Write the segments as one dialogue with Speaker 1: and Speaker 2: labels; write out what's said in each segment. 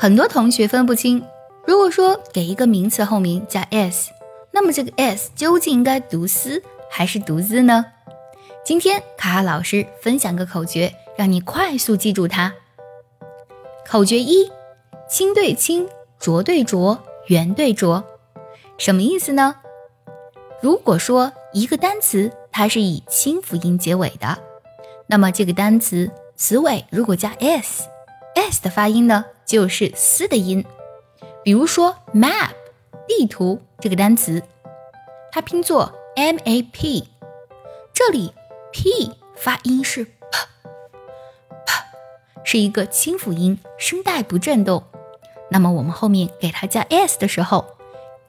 Speaker 1: 很多同学分不清，如果说给一个名词后面加 s，那么这个 s 究竟应该读 s 还是读 z 呢？今天卡卡老师分享个口诀，让你快速记住它。口诀一：清对清，浊对浊，圆对浊。什么意思呢？如果说一个单词它是以清辅音结尾的，那么这个单词词尾如果加 s，s 的发音呢就是嘶的音。比如说 map 地图这个单词，它拼作 m a p，这里 p 发音是 p 是一个清辅音，声带不震动。那么我们后面给它加 s 的时候，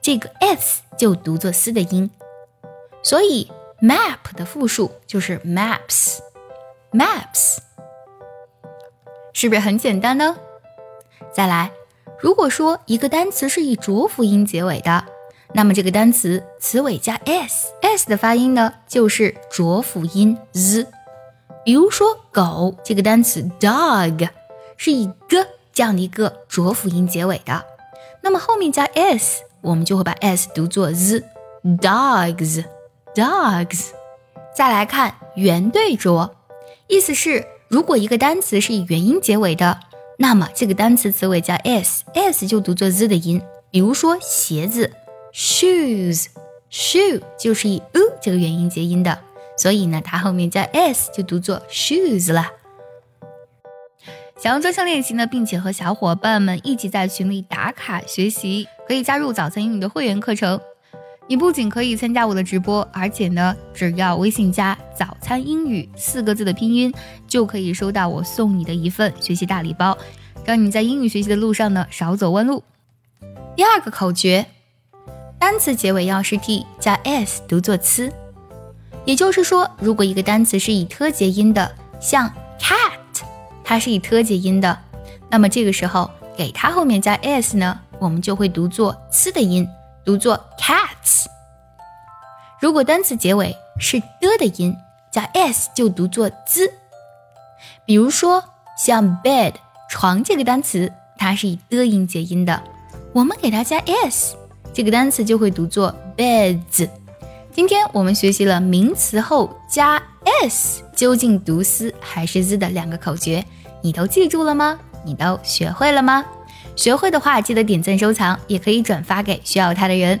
Speaker 1: 这个 s 就读作嘶的音。所以 map 的复数就是 maps，maps，是不是很简单呢？再来，如果说一个单词是以浊辅音结尾的，那么这个单词词尾加 s，s 的发音呢就是浊辅音 z。比如说狗这个单词 dog 是以 g 这样的一个浊辅音结尾的，那么后面加 s，我们就会把 s 读作 z，dogs。Dogs，再来看元对浊，意思是如果一个单词是以元音结尾的，那么这个单词词尾加 s，s 就读作 z 的音。比如说鞋子，shoes，shoe 就是以 u 这个元音结音的，所以呢，它后面加 s 就读作 shoes 了。想要专项练习呢，并且和小伙伴们一起在群里打卡学习，可以加入早餐英语的会员课程。你不仅可以参加我的直播，而且呢，只要微信加“早餐英语”四个字的拼音，就可以收到我送你的一份学习大礼包，让你在英语学习的路上呢少走弯路。第二个口诀，单词结尾要是 t 加 s 读作呲，也就是说，如果一个单词是以特结音的，像 cat，它是以特结音的，那么这个时候给它后面加 s 呢，我们就会读作呲的音。读作 cat。如果单词结尾是的的音，加 s 就读作 z。比如说像 bed 床这个单词，它是以的音结音的，我们给它加 s，这个单词就会读作 beds。今天我们学习了名词后加 s 究竟读 s 还是 z 的两个口诀，你都记住了吗？你都学会了吗？学会的话，记得点赞收藏，也可以转发给需要它的人。